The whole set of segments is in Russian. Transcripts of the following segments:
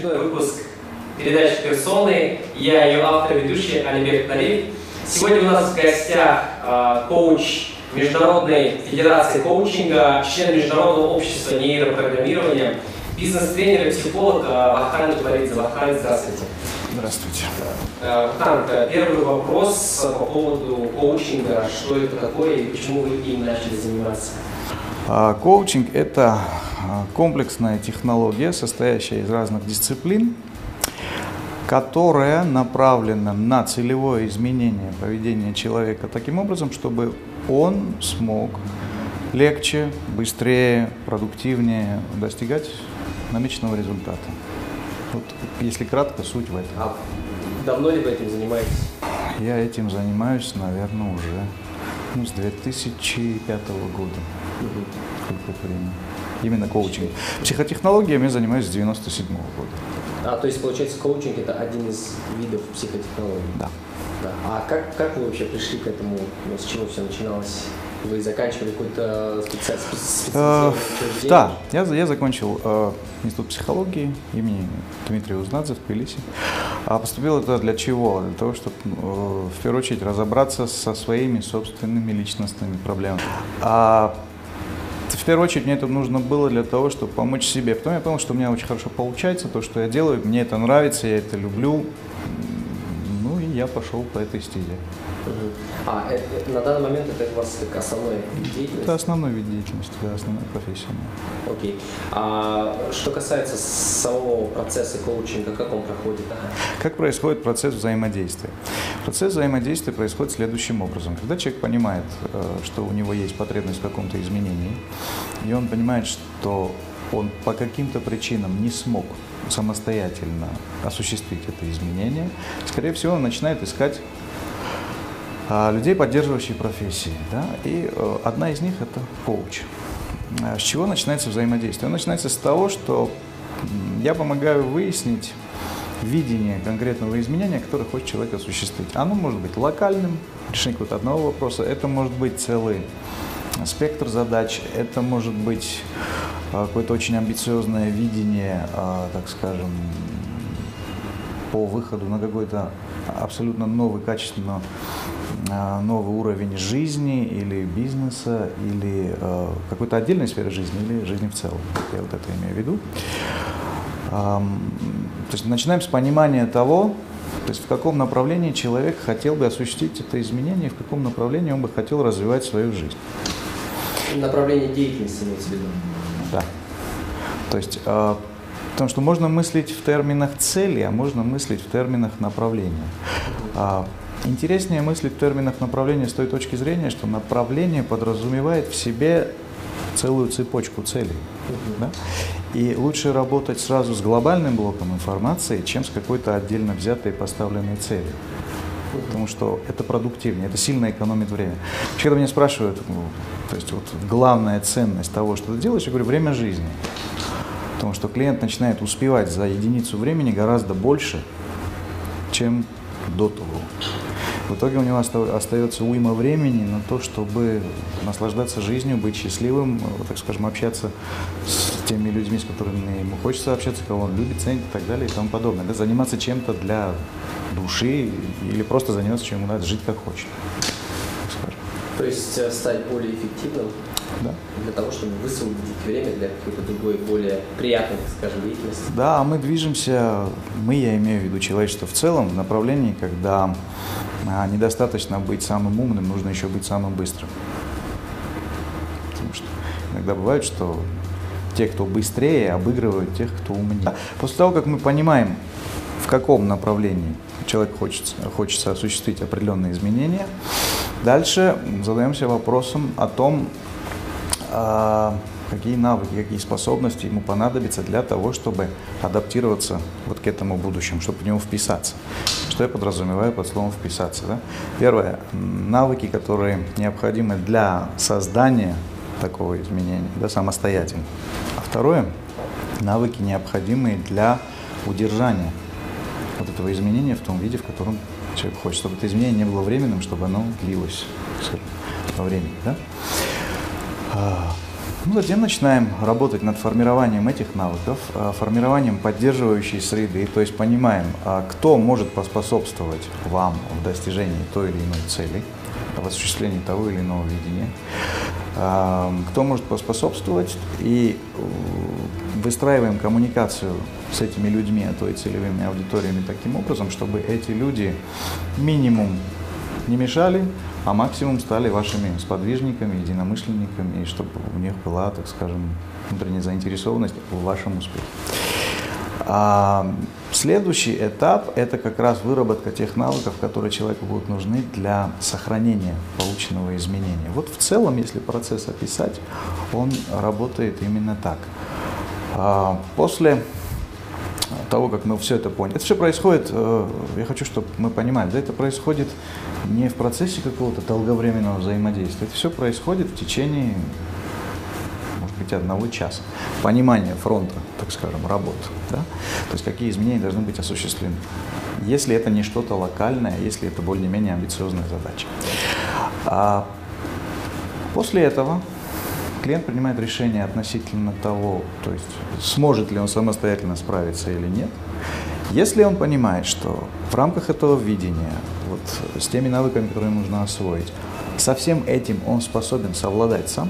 очередной выпуск передачи «Персоны». Я ее автор и ведущий Алибек Налиев. Сегодня у нас в гостях э, коуч Международной Федерации коучинга, член Международного общества нейропрограммирования, бизнес-тренер и психолог э, Вахтан Творидзе. Вахтан, здравствуйте. Здравствуйте. Вахтан, первый вопрос по поводу коучинга. Что это такое и почему вы им начали заниматься? А, коучинг – это а, комплексная технология, состоящая из разных дисциплин, которая направлена на целевое изменение поведения человека таким образом, чтобы он смог легче, быстрее, продуктивнее достигать намеченного результата. Вот, если кратко, суть в этом. А давно ли вы этим занимаетесь? Я этим занимаюсь, наверное, уже ну, с 2005 года. Сколько времени. Именно коучинг. Психотехнологиями я занимаюсь с 97 года. А, то есть, получается, коучинг – это один из видов психотехнологий? Да. да. А как, как вы вообще пришли к этому? Ну, с чего все начиналось? Вы заканчивали какой-то специ... специальное учреждение? Да, я, я закончил э, институт психологии имени Дмитрия Узнадзе в Тбилиси. А поступил это для чего? Для того, чтобы э, в первую очередь разобраться со своими собственными личностными проблемами. А в первую очередь мне это нужно было для того, чтобы помочь себе. Потом я понял, что у меня очень хорошо получается, то, что я делаю, мне это нравится, я это люблю. Ну и я пошел по этой стезе. А э, э, на данный момент это у вас как основной вид деятельности? Это основной вид деятельности, да, основная профессия. Окей. А что касается самого процесса коучинга, как он проходит? Как происходит процесс взаимодействия? Процесс взаимодействия происходит следующим образом. Когда человек понимает, э, что у него есть потребность в каком-то изменении, и он понимает, что он по каким-то причинам не смог самостоятельно осуществить это изменение, скорее всего, он начинает искать людей, поддерживающих профессии. Да? И э, одна из них – это коуч. А, с чего начинается взаимодействие? Он начинается с того, что я помогаю выяснить видение конкретного изменения, которое хочет человек осуществить. Оно может быть локальным, решение какого-то одного вопроса, это может быть целый спектр задач, это может быть а, какое-то очень амбициозное видение, так скажем, по выходу на какой-то абсолютно новый, качественно а, новый уровень жизни или бизнеса, или э, какой-то отдельной сферы жизни, или жизни в целом. Я вот это имею в виду. то есть начинаем с понимания того, то есть в каком направлении человек хотел бы осуществить это изменение, в каком направлении он бы хотел развивать свою жизнь. Направление деятельности имеется в виду? Да. То есть, э, потому что можно мыслить в терминах цели, а можно мыслить в терминах направления. А, Интереснее мыслить в терминах направления с той точки зрения, что направление подразумевает в себе целую цепочку целей. Да? И лучше работать сразу с глобальным блоком информации, чем с какой-то отдельно взятой поставленной целью. Потому что это продуктивнее, это сильно экономит время. Когда меня спрашивают, ну, то есть вот главная ценность того, что ты делаешь, я говорю, время жизни. Потому что клиент начинает успевать за единицу времени гораздо больше, чем до того. В итоге у него остается уйма времени на то, чтобы наслаждаться жизнью, быть счастливым, э, так скажем, общаться с теми людьми, с которыми ему хочется общаться, кого он любит, ценит и так далее и тому подобное. Да? Заниматься чем-то для души или просто заниматься чем ему надо, жить как хочет. То есть э, стать более эффективным да. для того, чтобы высвободить время для какой-то другой, более приятной, скажем, деятельности. Да, мы движемся, мы, я имею в виду человечество в целом, в направлении, когда а, недостаточно быть самым умным, нужно еще быть самым быстрым. Потому что иногда бывает, что те, кто быстрее, обыгрывают тех, кто умнее. После того, как мы понимаем, в каком направлении человек хочет, хочется осуществить определенные изменения, дальше задаемся вопросом о том, а, какие навыки, какие способности ему понадобятся для того, чтобы адаптироваться вот к этому будущему, чтобы в него вписаться. Что я подразумеваю под словом «вписаться»? Да? Первое – навыки, которые необходимы для создания такого изменения, да, самостоятельно. А второе – навыки, необходимые для удержания вот этого изменения в том виде, в котором человек хочет, чтобы это изменение не было временным, чтобы оно длилось во времени. Да? Ну, затем начинаем работать над формированием этих навыков, а, формированием поддерживающей среды, то есть понимаем, а, кто может поспособствовать вам в достижении той или иной цели, в осуществлении того или иного видения, а, кто может поспособствовать, и э, выстраиваем коммуникацию с этими людьми, а то и целевыми аудиториями таким образом, чтобы эти люди минимум не мешали, а максимум стали вашими сподвижниками, единомышленниками, и чтобы у них была, так скажем, внутренняя заинтересованность в вашем успехе. А следующий этап – это как раз выработка тех навыков, которые человеку будут нужны для сохранения полученного изменения. Вот в целом, если процесс описать, он работает именно так. А после того, как мы все это поняли. Это все происходит, э, я хочу, чтобы мы понимали, да, это происходит не в процессе какого-то долговременного взаимодействия, это все происходит в течение, может быть, одного часа. Понимание фронта, так скажем, работы, да? то есть какие изменения должны быть осуществлены. Если это не что-то локальное, если это более-менее амбициозная задача. А после этого клиент принимает решение относительно того, то есть сможет ли он самостоятельно справиться или нет. Если он понимает, что в рамках этого видения, вот с теми навыками, которые нужно освоить, со всем этим он способен совладать сам,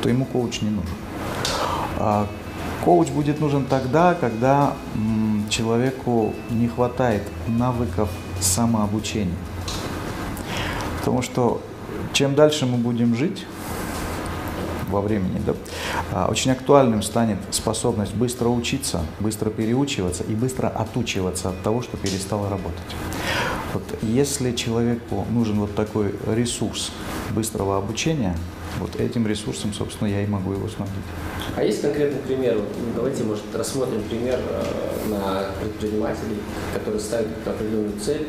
то ему коуч не нужен. А коуч будет нужен тогда, когда человеку не хватает навыков самообучения. Потому что чем дальше мы будем жить, во времени. Да? А, очень актуальным станет способность быстро учиться, быстро переучиваться и быстро отучиваться от того, что перестало работать. Вот если человеку нужен вот такой ресурс быстрого обучения, вот этим ресурсом, собственно, я и могу его снабдить. А есть конкретный пример? Давайте, может, рассмотрим пример э, на предпринимателей, которые ставят определенную цель,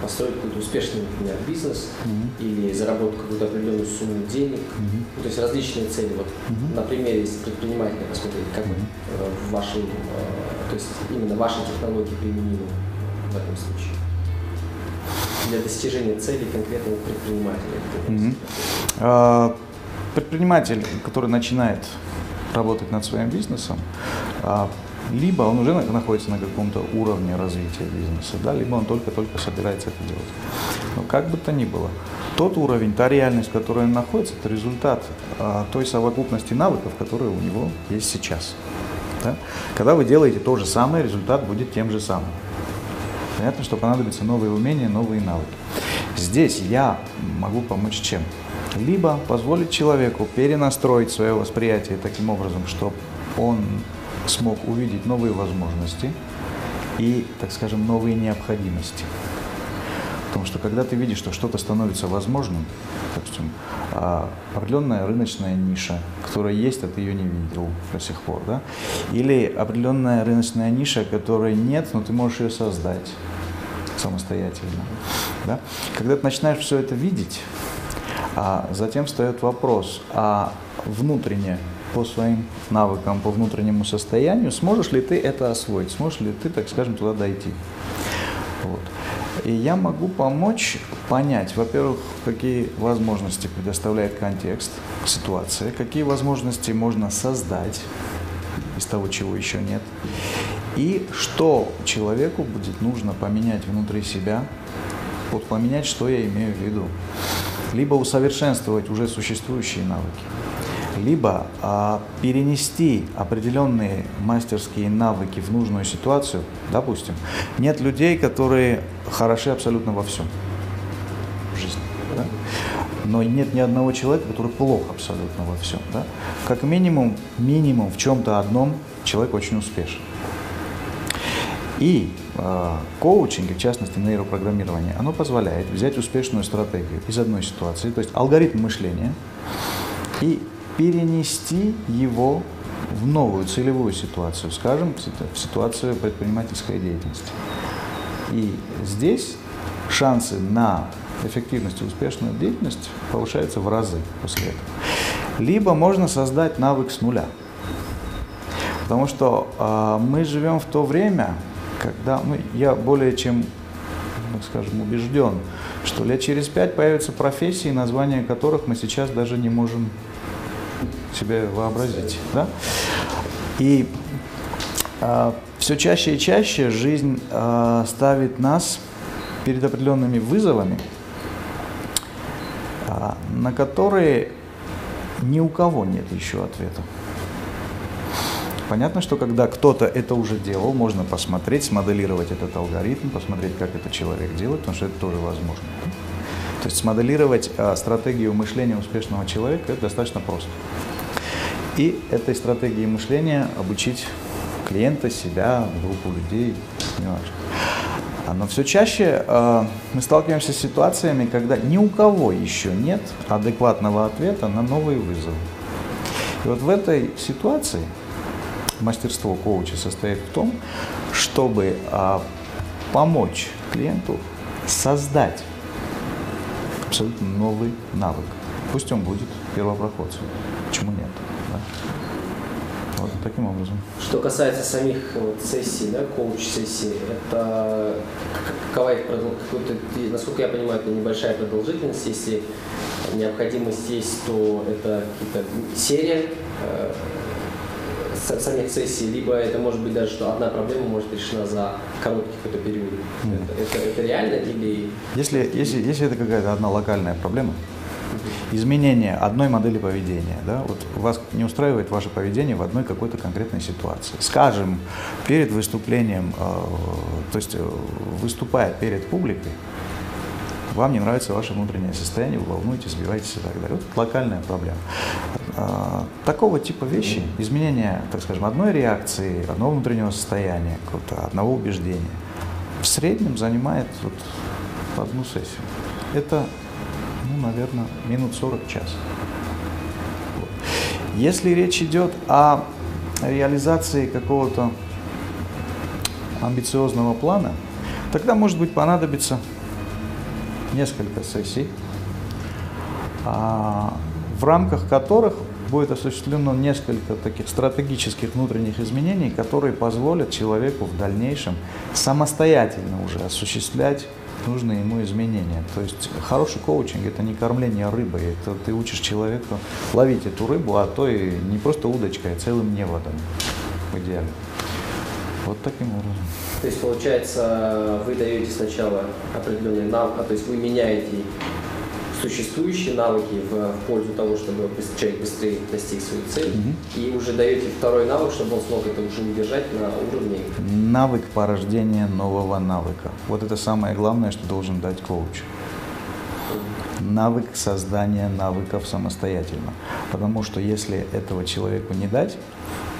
построить какой-то успешный, например, бизнес mm-hmm. или заработать какую-то определенную сумму денег. Mm-hmm. То есть различные цели. Вот mm-hmm. на примере, если предпринимателя посмотреть, как mm-hmm. в вашей, то есть именно ваши технологии применимы в этом случае для достижения цели конкретного предпринимателя? Mm-hmm. Предприниматель, который начинает работать над своим бизнесом, а, либо он уже находится на каком-то уровне развития бизнеса, да, либо он только-только собирается это делать. Но как бы то ни было, тот уровень, та реальность, в которой он находится, это результат а, той совокупности навыков, которые у него есть сейчас. Да? Когда вы делаете то же самое, результат будет тем же самым. Понятно, что понадобятся новые умения, новые навыки. Здесь я могу помочь чем? либо позволить человеку перенастроить свое восприятие таким образом, чтобы он смог увидеть новые возможности и, так скажем, новые необходимости. Потому что когда ты видишь, что что-то становится возможным, допустим, а, определенная рыночная ниша, которая есть, а ты ее не видел до сих пор, да? или определенная рыночная ниша, которой нет, но ты можешь ее создать самостоятельно. Да? Когда ты начинаешь все это видеть, а затем встает вопрос, а внутренне по своим навыкам, по внутреннему состоянию, сможешь ли ты это освоить, сможешь ли ты, так скажем, туда дойти. Вот. И я могу помочь понять, во-первых, какие возможности предоставляет контекст, ситуация, какие возможности можно создать из того, чего еще нет, и что человеку будет нужно поменять внутри себя, вот поменять, что я имею в виду либо усовершенствовать уже существующие навыки, либо а, перенести определенные мастерские навыки в нужную ситуацию. Допустим, нет людей, которые хороши абсолютно во всем в жизни. Да? Но нет ни одного человека, который плох абсолютно во всем. Да? Как минимум, минимум в чем-то одном человек очень успешен. И э, коучинг, в частности нейропрограммирование, оно позволяет взять успешную стратегию из одной ситуации, то есть алгоритм мышления, и перенести его в новую целевую ситуацию, скажем, в ситуацию предпринимательской деятельности. И здесь шансы на эффективность и успешную деятельность повышаются в разы после этого. Либо можно создать навык с нуля. Потому что э, мы живем в то время, когда ну, я более чем, так скажем, убежден, что лет через пять появятся профессии, названия которых мы сейчас даже не можем себе вообразить. Да? И а, все чаще и чаще жизнь а, ставит нас перед определенными вызовами, а, на которые ни у кого нет еще ответа. Понятно, что когда кто-то это уже делал, можно посмотреть, смоделировать этот алгоритм, посмотреть, как это человек делает, потому что это тоже возможно. То есть смоделировать а, стратегию мышления успешного человека это достаточно просто. И этой стратегии мышления обучить клиента, себя, группу людей, не важно. Но все чаще э, мы сталкиваемся с ситуациями, когда ни у кого еще нет адекватного ответа на новые вызовы. И вот в этой ситуации мастерство коуча состоит в том, чтобы а, помочь клиенту создать абсолютно новый навык. Пусть он будет первопроходцем. Почему нет? Да? Вот таким образом. Что касается самих вот, сессий, да, коуч-сессий, это какова их продолжительность, насколько я понимаю, это небольшая продолжительность, если необходимость есть, то это какие-то серия э, самих сессий, либо это может быть даже, что одна проблема может решена за короткий какой-то период. Mm. Это, это, это реально или... Если, если, если это какая-то одна локальная проблема, изменение одной модели поведения. Да? Вот вас не устраивает ваше поведение в одной какой-то конкретной ситуации. Скажем, перед выступлением, э, то есть э, выступая перед публикой, вам не нравится ваше внутреннее состояние, вы волнуетесь, сбиваетесь и так далее. Вот локальная проблема. А, такого типа вещи, изменение, так скажем, одной реакции, одного внутреннего состояния, одного убеждения, в среднем занимает вот одну сессию. Это, ну, наверное, минут 40 час. Если речь идет о реализации какого-то амбициозного плана, тогда, может быть, понадобится несколько сессий, а, в рамках которых будет осуществлено несколько таких стратегических внутренних изменений, которые позволят человеку в дальнейшем самостоятельно уже осуществлять нужные ему изменения. То есть хороший коучинг – это не кормление рыбой, это ты учишь человека ловить эту рыбу, а то и не просто удочкой, а целым неводом в идеале. Вот таким образом. То есть, получается, вы даете сначала определенные навыки, а то есть вы меняете существующие навыки в, пользу того, чтобы человек быстрее достиг свою цель, mm-hmm. и уже даете второй навык, чтобы он смог это уже удержать на уровне. Навык порождения нового навыка. Вот это самое главное, что должен дать коуч. Навык создания навыков самостоятельно. Потому что если этого человеку не дать,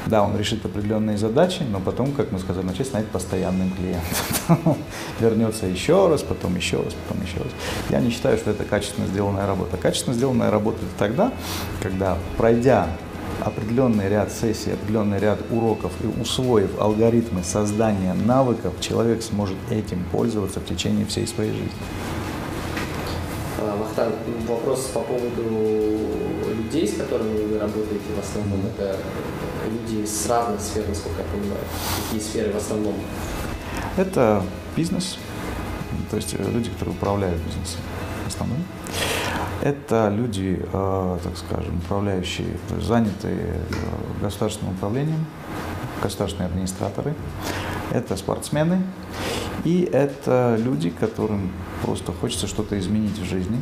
да, он решит определенные задачи, но потом, как мы сказали, начать станет постоянным клиентом. Вернется еще раз, потом еще раз, потом еще раз. Я не считаю, что это качественно сделанная работа. Качественно сделанная работа это тогда, когда, пройдя определенный ряд сессий, определенный ряд уроков и усвоив алгоритмы создания навыков, человек сможет этим пользоваться в течение всей своей жизни. А, Вахтан, вопрос по поводу людей, с которыми вы работаете в основном, это люди с разных сфер, насколько я понимаю. Какие сферы в основном? Это бизнес, то есть э, люди, которые управляют бизнесом в основном. Это люди, э, так скажем, управляющие, занятые э, государственным управлением, государственные администраторы. Это спортсмены. И это люди, которым просто хочется что-то изменить в жизни,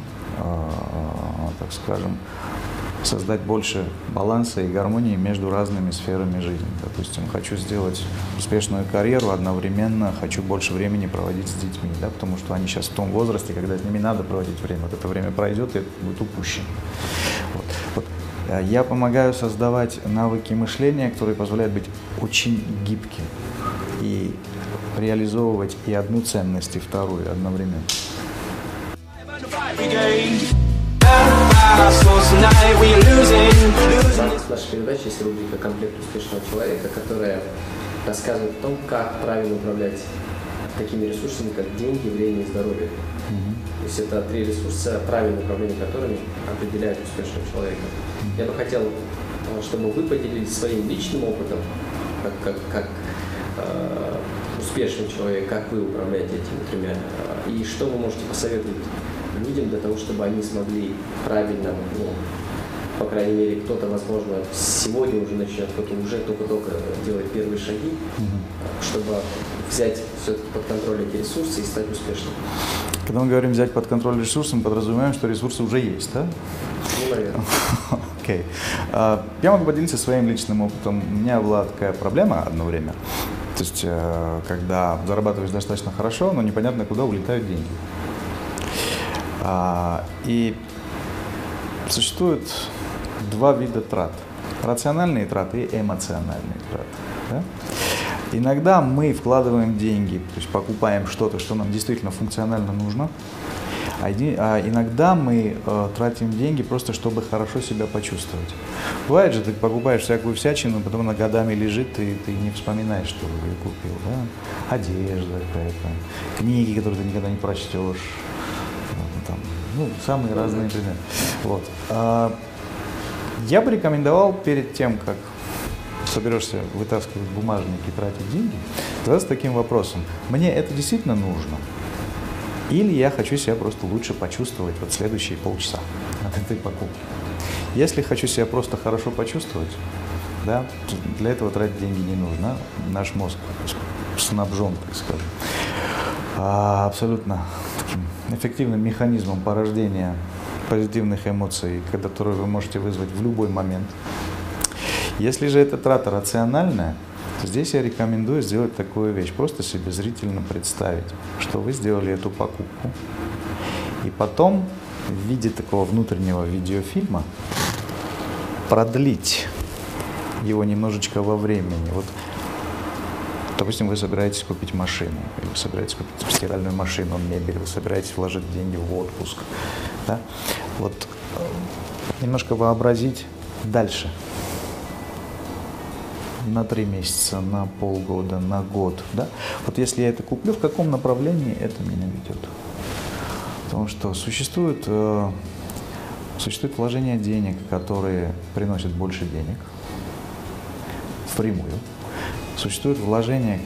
так скажем, создать больше баланса и гармонии между разными сферами жизни. Допустим, хочу сделать успешную карьеру, одновременно хочу больше времени проводить с детьми, да, потому что они сейчас в том возрасте, когда с ними надо проводить время. Вот это время пройдет и это будет упущено. Вот. Вот. Э, я помогаю создавать навыки мышления, которые позволяют быть очень гибким и реализовывать и одну ценность, и вторую одновременно. В нашей передаче есть рубрика «Комплект успешного человека», которая рассказывает о том, как правильно управлять такими ресурсами, как деньги, время и здоровье. Mm-hmm. То есть это три ресурса, правильное управление которыми определяет успешного человека. Mm-hmm. Я бы хотел, э, чтобы вы поделились своим личным опытом, как, как, как э, успешный человек, как вы управляете этими тремя, э, и что вы можете посоветовать людям для того, чтобы они смогли правильно ну, по крайней мере, кто-то, возможно, сегодня уже начнет, кто-то уже только-только делает первые шаги, mm-hmm. чтобы взять все-таки под контроль эти ресурсы и стать успешным. Когда мы говорим взять под контроль ресурсы, мы подразумеваем, что ресурсы уже есть, да? Ну, наверное. Окей. Okay. Uh, я могу поделиться своим личным опытом. У меня была такая проблема одно время. То есть, э, когда зарабатываешь достаточно хорошо, но непонятно, куда улетают деньги. А, и существует два вида трат. Рациональные траты и эмоциональные траты. Да? Иногда мы вкладываем деньги, то есть покупаем что-то, что нам действительно функционально нужно, а, а иногда мы э, тратим деньги просто, чтобы хорошо себя почувствовать. Бывает же, ты покупаешь всякую всячину, потом она годами лежит, и ты не вспоминаешь, что ты купил. Да? Одежда какая-то, книги, которые ты никогда не прочтешь. Там, ну, самые разные примеры. Вот. А, я бы рекомендовал перед тем, как соберешься вытаскивать бумажники и тратить деньги, задаться таким вопросом. Мне это действительно нужно? Или я хочу себя просто лучше почувствовать вот следующие полчаса от этой покупки. Если хочу себя просто хорошо почувствовать, да, для этого тратить деньги не нужно. Наш мозг снабжен, так скажем, а, абсолютно эффективным механизмом порождения позитивных эмоций, которые вы можете вызвать в любой момент. Если же эта трата рациональная, здесь я рекомендую сделать такую вещь. Просто себе зрительно представить, что вы сделали эту покупку. И потом в виде такого внутреннего видеофильма продлить его немножечко во времени. Вот, допустим, вы собираетесь купить машину, или вы собираетесь купить стиральную машину, мебель, вы собираетесь вложить деньги в отпуск. Да? Вот э, немножко вообразить дальше – на три месяца, на полгода, на год. Да? Вот если я это куплю, в каком направлении это меня ведет? Потому что существует, э, существует вложение денег, которые приносят больше денег впрямую. Существуют вложения,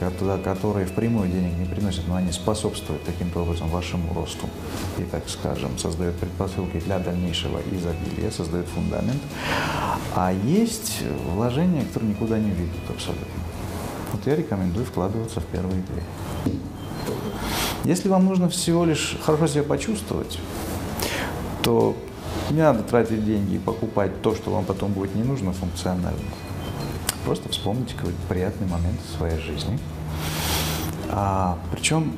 которые впрямую денег не приносят, но они способствуют таким-то образом вашему росту и, так скажем, создают предпосылки для дальнейшего изобилия, создают фундамент. А есть вложения, которые никуда не ведут абсолютно. Вот я рекомендую вкладываться в первые две. Если вам нужно всего лишь хорошо себя почувствовать, то не надо тратить деньги и покупать то, что вам потом будет не нужно функционально. Просто вспомните какой-то приятный момент в своей жизни. А, причем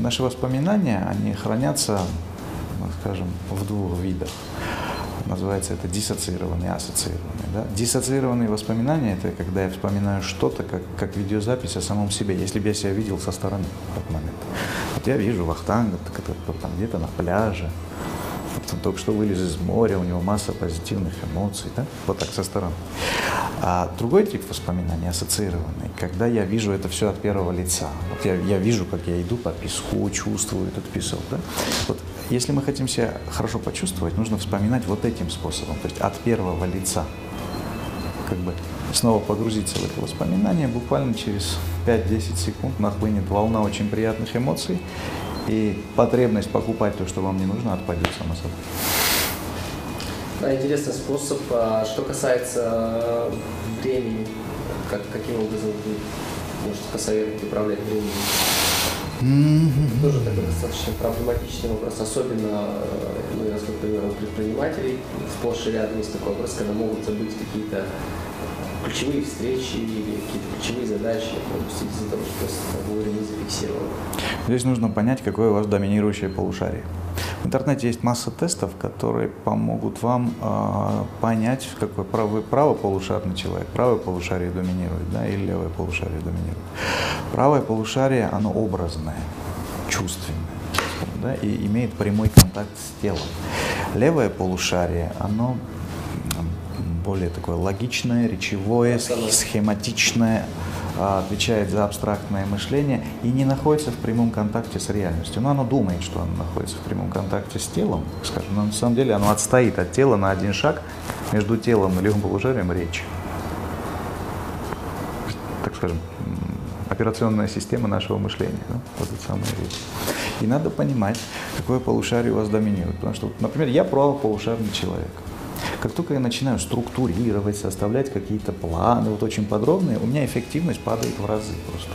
наши воспоминания, они хранятся, ну, скажем, в двух видах. Называется это диссоциированные ассоциированные. Да? Диссоциированные воспоминания – это когда я вспоминаю что-то, как, как видеозапись о самом себе, если бы я себя видел со стороны в этот момент. Вот я вижу Вахтанга где-то на пляже, он только что вылез из моря, у него масса позитивных эмоций, да? вот так со стороны. А другой тип воспоминаний ассоциированный, когда я вижу это все от первого лица. Вот я, я вижу, как я иду по песку, чувствую этот песок. Да? Вот если мы хотим себя хорошо почувствовать, нужно вспоминать вот этим способом, то есть от первого лица. Как бы снова погрузиться в это воспоминание, буквально через 5-10 секунд нахлынет волна очень приятных эмоций, и потребность покупать то, что вам не нужно, отпадет само собой. Да, интересный способ. А что касается э, времени, как, каким образом вы можете посоветовать управлять временем? Mm-hmm. Тоже такой достаточно проблематичный вопрос, особенно, э, ну, я насколько понимаю, у предпринимателей сплошь и рядом есть такой вопрос, когда могут забыть какие-то ключевые встречи или какие-то ключевые задачи, допустим, из-за того, что вовремя не зафиксировано. Здесь нужно понять, какое у вас доминирующее полушарие. В интернете есть масса тестов, которые помогут вам э, понять, какой правый, правополушарный человек, правое полушарие доминирует, да, или левое полушарие доминирует. Правое полушарие, оно образное, чувственное, да, и имеет прямой контакт с телом. Левое полушарие, оно более такое логичное, речевое, схематичное, отвечает за абстрактное мышление и не находится в прямом контакте с реальностью. Но оно думает, что оно находится в прямом контакте с телом, скажем, но на самом деле оно отстоит от тела на один шаг между телом и левым полушарием речь. Так скажем, операционная система нашего мышления, да? вот это самая речь. И надо понимать, какое полушарие у вас доминирует. Потому что, например, я правополушарный человек. Как только я начинаю структурировать, составлять какие-то планы, вот очень подробные, у меня эффективность падает в разы просто.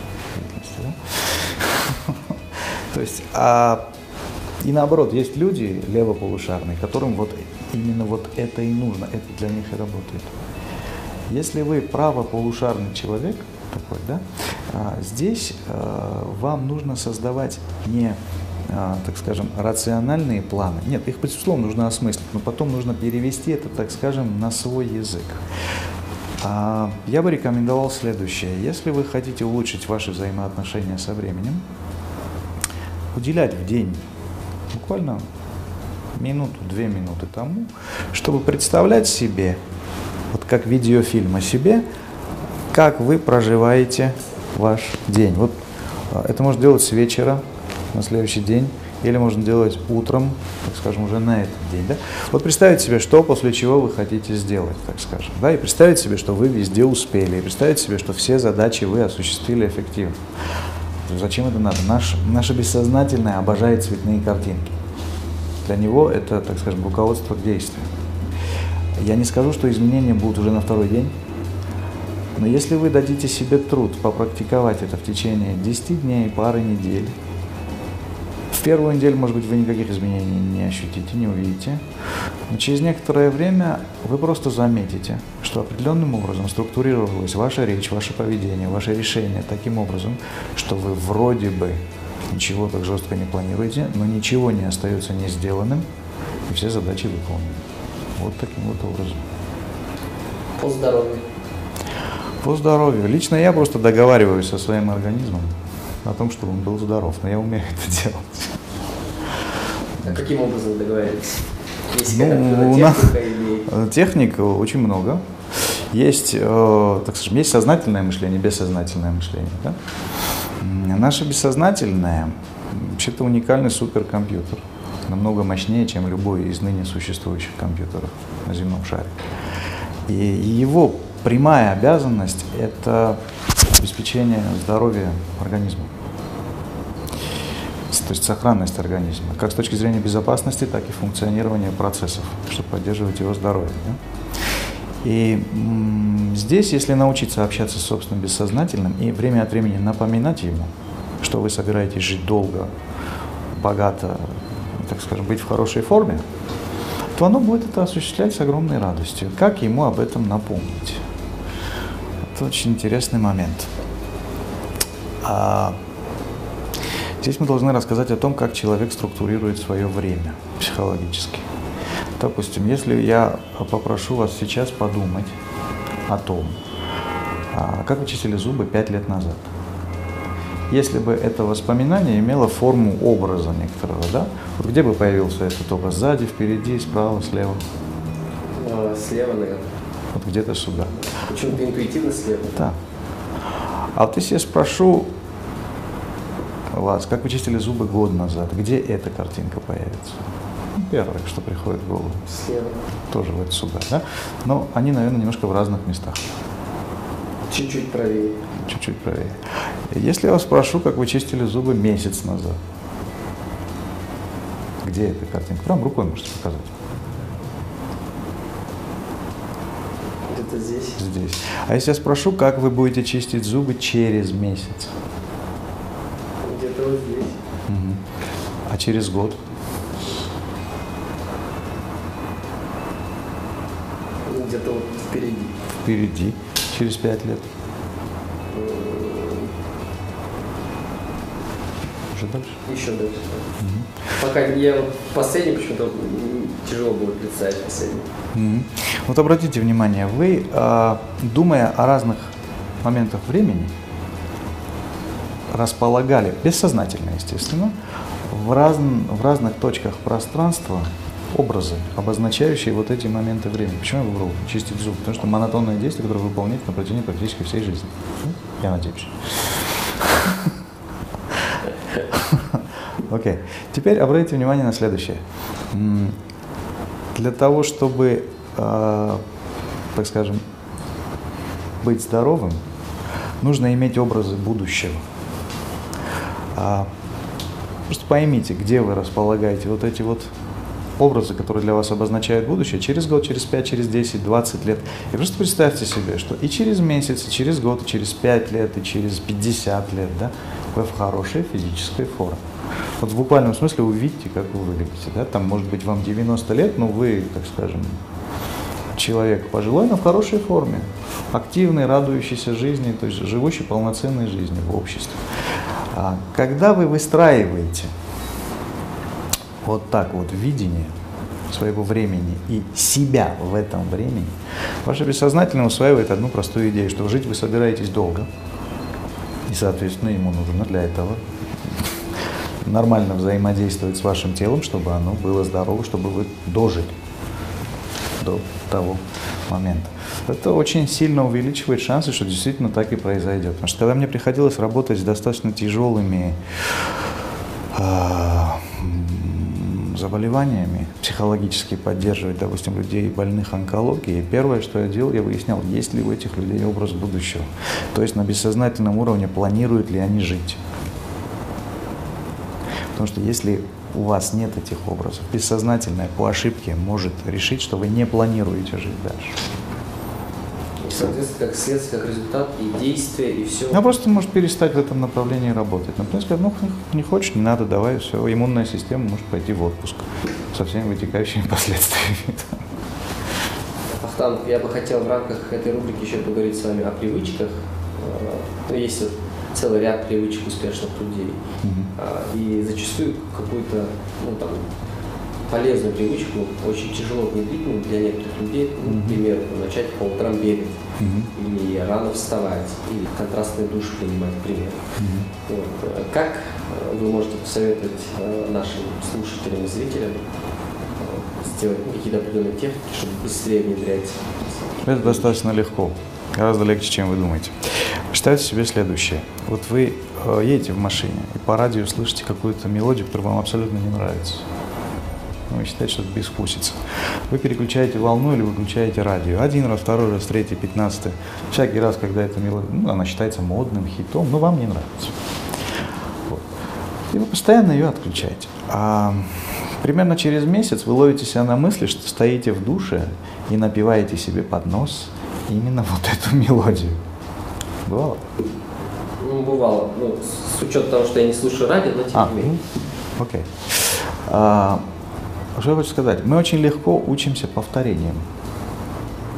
То есть, а, и наоборот, есть люди левополушарные, которым вот именно вот это и нужно, это для них и работает. Если вы правополушарный человек, такой, да, а, здесь а, вам нужно создавать не так скажем, рациональные планы. Нет, их, безусловно, нужно осмыслить, но потом нужно перевести это, так скажем, на свой язык. Я бы рекомендовал следующее. Если вы хотите улучшить ваши взаимоотношения со временем, уделять в день буквально минуту-две минуты тому, чтобы представлять себе, вот как видеофильм о себе, как вы проживаете ваш день. Вот а, это можно делать с вечера на следующий день, или можно делать утром, так скажем, уже на этот день. Да? Вот представить себе, что после чего вы хотите сделать, так скажем. Да? И представить себе, что вы везде успели, и представить себе, что все задачи вы осуществили эффективно. Зачем это надо? Наш, наше бессознательное обожает цветные картинки. Для него это, так скажем, руководство к действию. Я не скажу, что изменения будут уже на второй день, но если вы дадите себе труд попрактиковать это в течение 10 дней, пары недель, первую неделю, может быть, вы никаких изменений не ощутите, не увидите, но через некоторое время вы просто заметите, что определенным образом структурировалась ваша речь, ваше поведение, ваше решение таким образом, что вы вроде бы ничего так жестко не планируете, но ничего не остается не сделанным, и все задачи выполнены. Вот таким вот образом. По здоровью. По здоровью. Лично я просто договариваюсь со своим организмом о том, чтобы он был здоров, но я умею это делать. А каким образом договариваетесь? Есть ну, у нас или... техник очень много. Есть, э, так скажем, есть сознательное мышление, бессознательное мышление. Да? Наше бессознательное вообще-то уникальный суперкомпьютер, намного мощнее, чем любой из ныне существующих компьютеров на земном шаре. И его прямая обязанность – это обеспечение здоровья организма, то есть сохранность организма, как с точки зрения безопасности, так и функционирования процессов, чтобы поддерживать его здоровье. Да? И здесь, если научиться общаться с собственным бессознательным и время от времени напоминать ему, что вы собираетесь жить долго, богато, так скажем, быть в хорошей форме, то оно будет это осуществлять с огромной радостью. Как ему об этом напомнить? Это очень интересный момент. Здесь мы должны рассказать о том, как человек структурирует свое время психологически. Допустим, если я попрошу вас сейчас подумать о том, а, как вы чистили зубы пять лет назад. Если бы это воспоминание имело форму образа некоторого, да? Вот где бы появился этот образ? Сзади, впереди, справа, слева? А, слева, наверное. Вот где-то сюда. Почему-то интуитивно слева. Да. А вот если я спрошу вас, как вы чистили зубы год назад, где эта картинка появится? первое, что приходит в голову. Слева. Тоже вот сюда, да? Но они, наверное, немножко в разных местах. Чуть-чуть правее. Чуть-чуть правее. Если я вас спрошу, как вы чистили зубы месяц назад, где эта картинка? Прям рукой можете показать. Где-то здесь. Здесь. А если я спрошу, как вы будете чистить зубы через месяц? Где-то вот здесь. Угу. А через год? где-то вот впереди. Впереди, через пять лет. Уже дальше? Еще дальше. Угу. Пока я последний почему-то тяжело будет представить последний. Угу. Вот обратите внимание, вы, а, думая о разных моментах времени, располагали, бессознательно, естественно, в, раз, в разных точках пространства образы, обозначающие вот эти моменты времени. Почему я выбрал чистить зуб? Потому что монотонное действие, которое выполняет на протяжении практически всей жизни. Ну, я надеюсь. Окей. Okay. Теперь обратите внимание на следующее. Для того, чтобы, э, так скажем, быть здоровым, нужно иметь образы будущего. Просто поймите, где вы располагаете вот эти вот образы, которые для вас обозначают будущее, через год, через 5, через 10, 20 лет. И просто представьте себе, что и через месяц, и через год, и через 5 лет, и через 50 лет, да, вы в хорошей физической форме. Вот в буквальном смысле вы видите, как вы выглядите. Да? Там может быть вам 90 лет, но вы, так скажем, человек пожилой, но в хорошей форме. Активный, радующийся жизни, то есть живущий полноценной жизнью в обществе. А когда вы выстраиваете вот так вот видение своего времени и себя в этом времени, ваше бессознательное усваивает одну простую идею, что жить вы собираетесь долго, и, соответственно, ему нужно для этого нормально взаимодействовать с вашим телом, чтобы оно было здорово, чтобы вы дожили до того момента. Это очень сильно увеличивает шансы, что действительно так и произойдет. Потому что когда мне приходилось работать с достаточно тяжелыми э, заболеваниями, психологически поддерживать, допустим, людей больных онкологией, первое, что я делал, я выяснял, есть ли у этих людей образ будущего. То есть на бессознательном уровне планируют ли они жить. Потому что если у вас нет этих образов, бессознательное по ошибке может решить, что вы не планируете жить дальше. И, соответственно, как следствие, как результат, и действие, и все. Ну, просто может перестать в этом направлении работать. Например, сказать, ну, не хочешь, не надо, давай, все, иммунная система может пойти в отпуск со всеми вытекающими последствиями. Ахтан, я бы хотел в рамках этой рубрики еще поговорить с вами о привычках. Ну, есть целый ряд привычек успешных людей. Mm-hmm. И зачастую какую-то ну, там, полезную привычку очень тяжело внедрить ну, для некоторых людей. Ну, например, начать по утрам бегать, mm-hmm. или рано вставать, или контрастный душ принимать, к примеру. Mm-hmm. Вот. Как э, вы можете посоветовать э, нашим слушателям и зрителям э, сделать какие-то определенные техники, чтобы быстрее внедрять? Это достаточно легко. Гораздо легче, чем вы думаете. Представьте себе следующее. Вот вы э, едете в машине и по радио слышите какую-то мелодию, которая вам абсолютно не нравится. Вы считаете, что это безвкусица. Вы переключаете волну или выключаете радио. Один раз, второй раз, третий, пятнадцатый. Всякий раз, когда эта мелодия, ну, она считается модным, хитом, но вам не нравится. Вот. И вы постоянно ее отключаете. А примерно через месяц вы ловите себя на мысли, что стоите в душе и напиваете себе под нос именно вот эту мелодию. Бывало? Ну, бывало. Ну, с учетом того, что я не слушаю радио, но тем а, не менее. Ну, окей. А, что я хочу сказать? Мы очень легко учимся повторением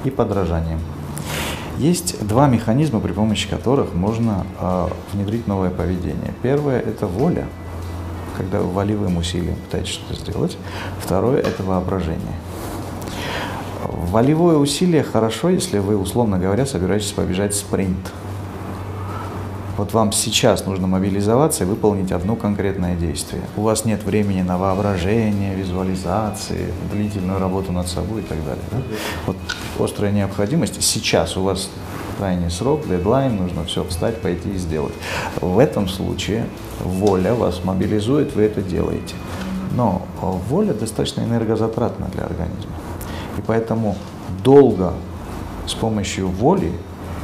и подражанием. Есть два механизма, при помощи которых можно э, внедрить новое поведение. Первое – это воля, когда вы волевым усилием пытаетесь что-то сделать. Второе – это воображение. Волевое усилие хорошо, если вы, условно говоря, собираетесь побежать спринт – вот вам сейчас нужно мобилизоваться и выполнить одно конкретное действие. У вас нет времени на воображение, визуализации, длительную работу над собой и так далее. Да? Вот острая необходимость. Сейчас у вас крайний срок, дедлайн, нужно все встать, пойти и сделать. В этом случае воля вас мобилизует, вы это делаете. Но воля достаточно энергозатратна для организма. И поэтому долго с помощью воли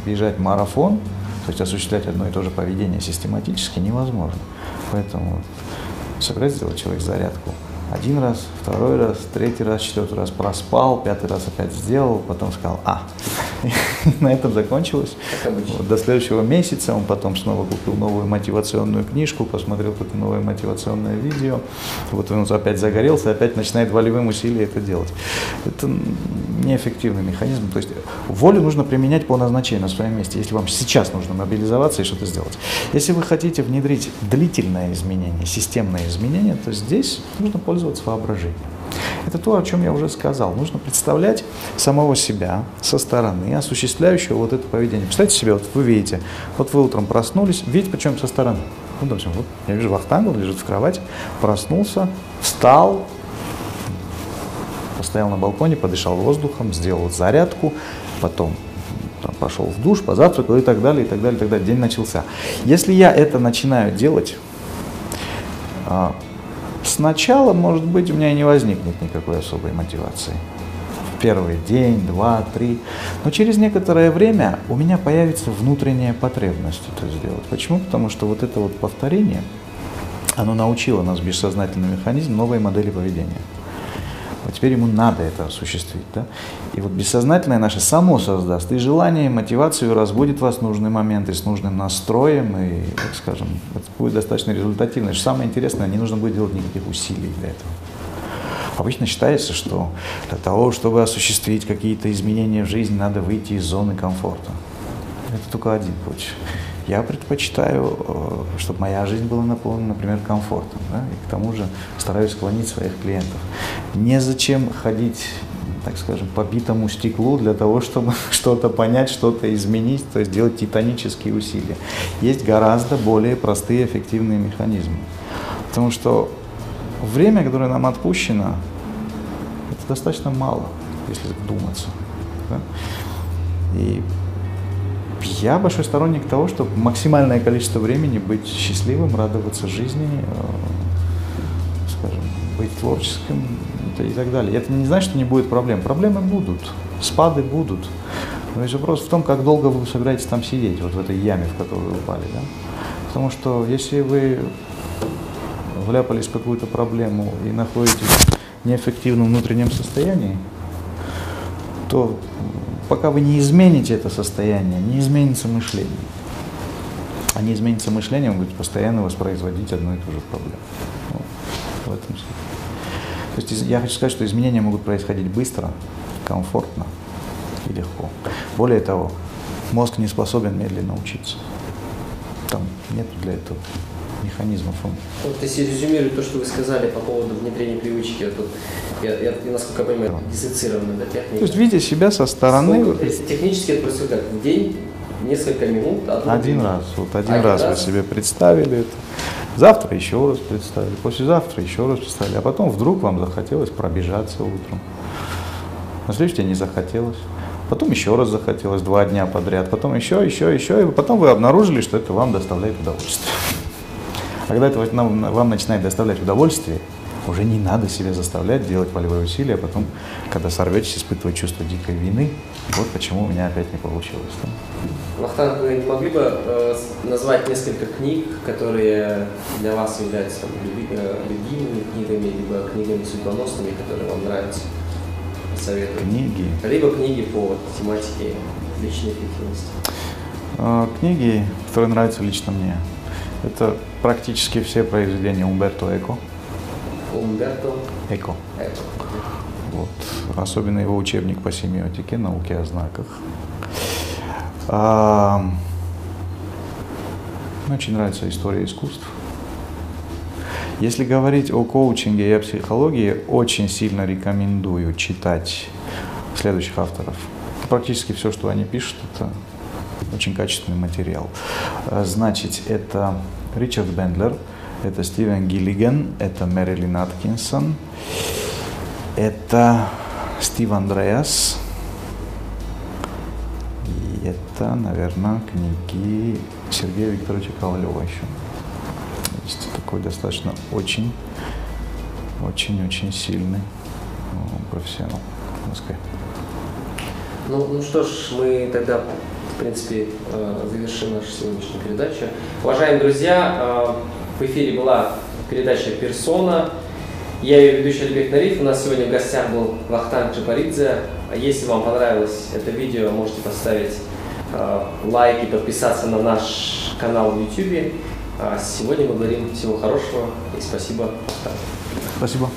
бежать марафон – то есть осуществлять одно и то же поведение систематически невозможно. Поэтому собирается сделать человек зарядку один раз, второй раз, третий раз, четвертый раз проспал, пятый раз опять сделал, потом сказал «а». на этом закончилось. Вот, до следующего месяца он потом снова купил новую мотивационную книжку, посмотрел какое-то новое мотивационное видео. Вот он опять загорелся, опять начинает волевым усилием это делать. Это неэффективный механизм. То есть волю нужно применять по назначению на своем месте, если вам сейчас нужно мобилизоваться и что-то сделать. Если вы хотите внедрить длительное изменение, системное изменение, то здесь нужно пользоваться воображением. Это то, о чем я уже сказал. Нужно представлять самого себя со стороны, осуществляющего вот это поведение. Представьте себе, вот вы видите, вот вы утром проснулись, видите, причем со стороны. Ну, допустим, вот я вижу Вахтангл, лежит в кровати, проснулся, встал, постоял на балконе, подышал воздухом, сделал зарядку, потом там, пошел в душ, позавтракал и так далее, и так далее, и так далее. День начался. Если я это начинаю делать, а, Сначала, может быть, у меня и не возникнет никакой особой мотивации. В первый день, два, три. Но через некоторое время у меня появится внутренняя потребность это сделать. Почему? Потому что вот это вот повторение, оно научило нас бессознательный механизм новой модели поведения. Теперь ему надо это осуществить. Да? И вот бессознательное наше само создаст и желание, и мотивацию, разбудит вас в нужный момент, и с нужным настроем, и, так скажем, это будет достаточно результативно. Что самое интересное, не нужно будет делать никаких усилий для этого. Обычно считается, что для того, чтобы осуществить какие-то изменения в жизни, надо выйти из зоны комфорта. Это только один путь. Я предпочитаю, э, чтобы моя жизнь была наполнена, например, комфортом. Да? И к тому же стараюсь склонить своих клиентов. Незачем ходить так скажем, по битому стеклу для того, чтобы что-то понять, что-то изменить, то есть делать титанические усилия. Есть гораздо более простые эффективные механизмы. Потому что время, которое нам отпущено, это достаточно мало, если вдуматься. Да? И я большой сторонник того, чтобы максимальное количество времени быть счастливым, радоваться жизни, э, скажем, быть творческим и так далее. Это не значит, что не будет проблем. Проблемы будут, спады будут. Но весь вопрос в том, как долго вы собираетесь там сидеть, вот в этой яме, в которую вы упали. Да? Потому что если вы вляпались в какую-то проблему и находитесь в неэффективном внутреннем состоянии, то пока вы не измените это состояние, не изменится мышление. А не изменится мышление, вы будете постоянно воспроизводить одну и ту же проблему. Вот, в этом смысле. То есть я хочу сказать, что изменения могут происходить быстро, комфортно и легко. Более того, мозг не способен медленно учиться. Там нет для этого механизмов. Вот если резюмировать то, что вы сказали по поводу внедрения привычки, вот, я, я, насколько я понимаю, диссоциированная да, техника. То есть видя себя со стороны... Сколько, технически это происходит как в день, несколько минут? Один раз. Вот один, один раз, раз вы себе представили это. Завтра еще раз представили, послезавтра еще раз представили, а потом вдруг вам захотелось пробежаться утром. На следующий день не захотелось. Потом еще раз захотелось, два дня подряд, потом еще, еще, еще, и потом вы обнаружили, что это вам доставляет удовольствие. А когда это вам начинает доставлять удовольствие, уже не надо себя заставлять делать волевые усилия, а потом, когда сорветесь, испытывать чувство дикой вины. Вот почему у меня опять не получилось. Да? Вахтанг, вы не могли бы э, назвать несколько книг, которые для вас являются там, э, любимыми книгами, либо книгами судьбоносными, которые вам нравятся? Советую. Книги? Либо книги по тематике личной эффективности. Э, книги, которые нравятся лично мне. Это практически все произведения Умберто Эко. Умберто Эко. Эко. Вот. Особенно его учебник по семиотике, науке о знаках. А, мне очень нравится история искусств. Если говорить о коучинге и о психологии, очень сильно рекомендую читать следующих авторов. Практически все, что они пишут, это очень качественный материал. А, значит, это Ричард Бендлер, это Стивен Гиллиган, это Мэрилин Аткинсон, это Стив Андреас, и это, наверное, книги Сергея Викторовича Ковалева еще. Есть такой достаточно очень, очень-очень сильный ну, профессионал в. Ну, ну что ж, мы тогда в принципе, э, завершим нашу сегодняшнюю передачу. Уважаемые друзья, э, в эфире была передача «Персона». Я ее ведущий Альберт Нариф. У нас сегодня в гостях был Вахтанг Джапаридзе. Если вам понравилось это видео, можете поставить э, лайк и подписаться на наш канал в YouTube. А сегодня мы говорим всего хорошего и спасибо. Спасибо.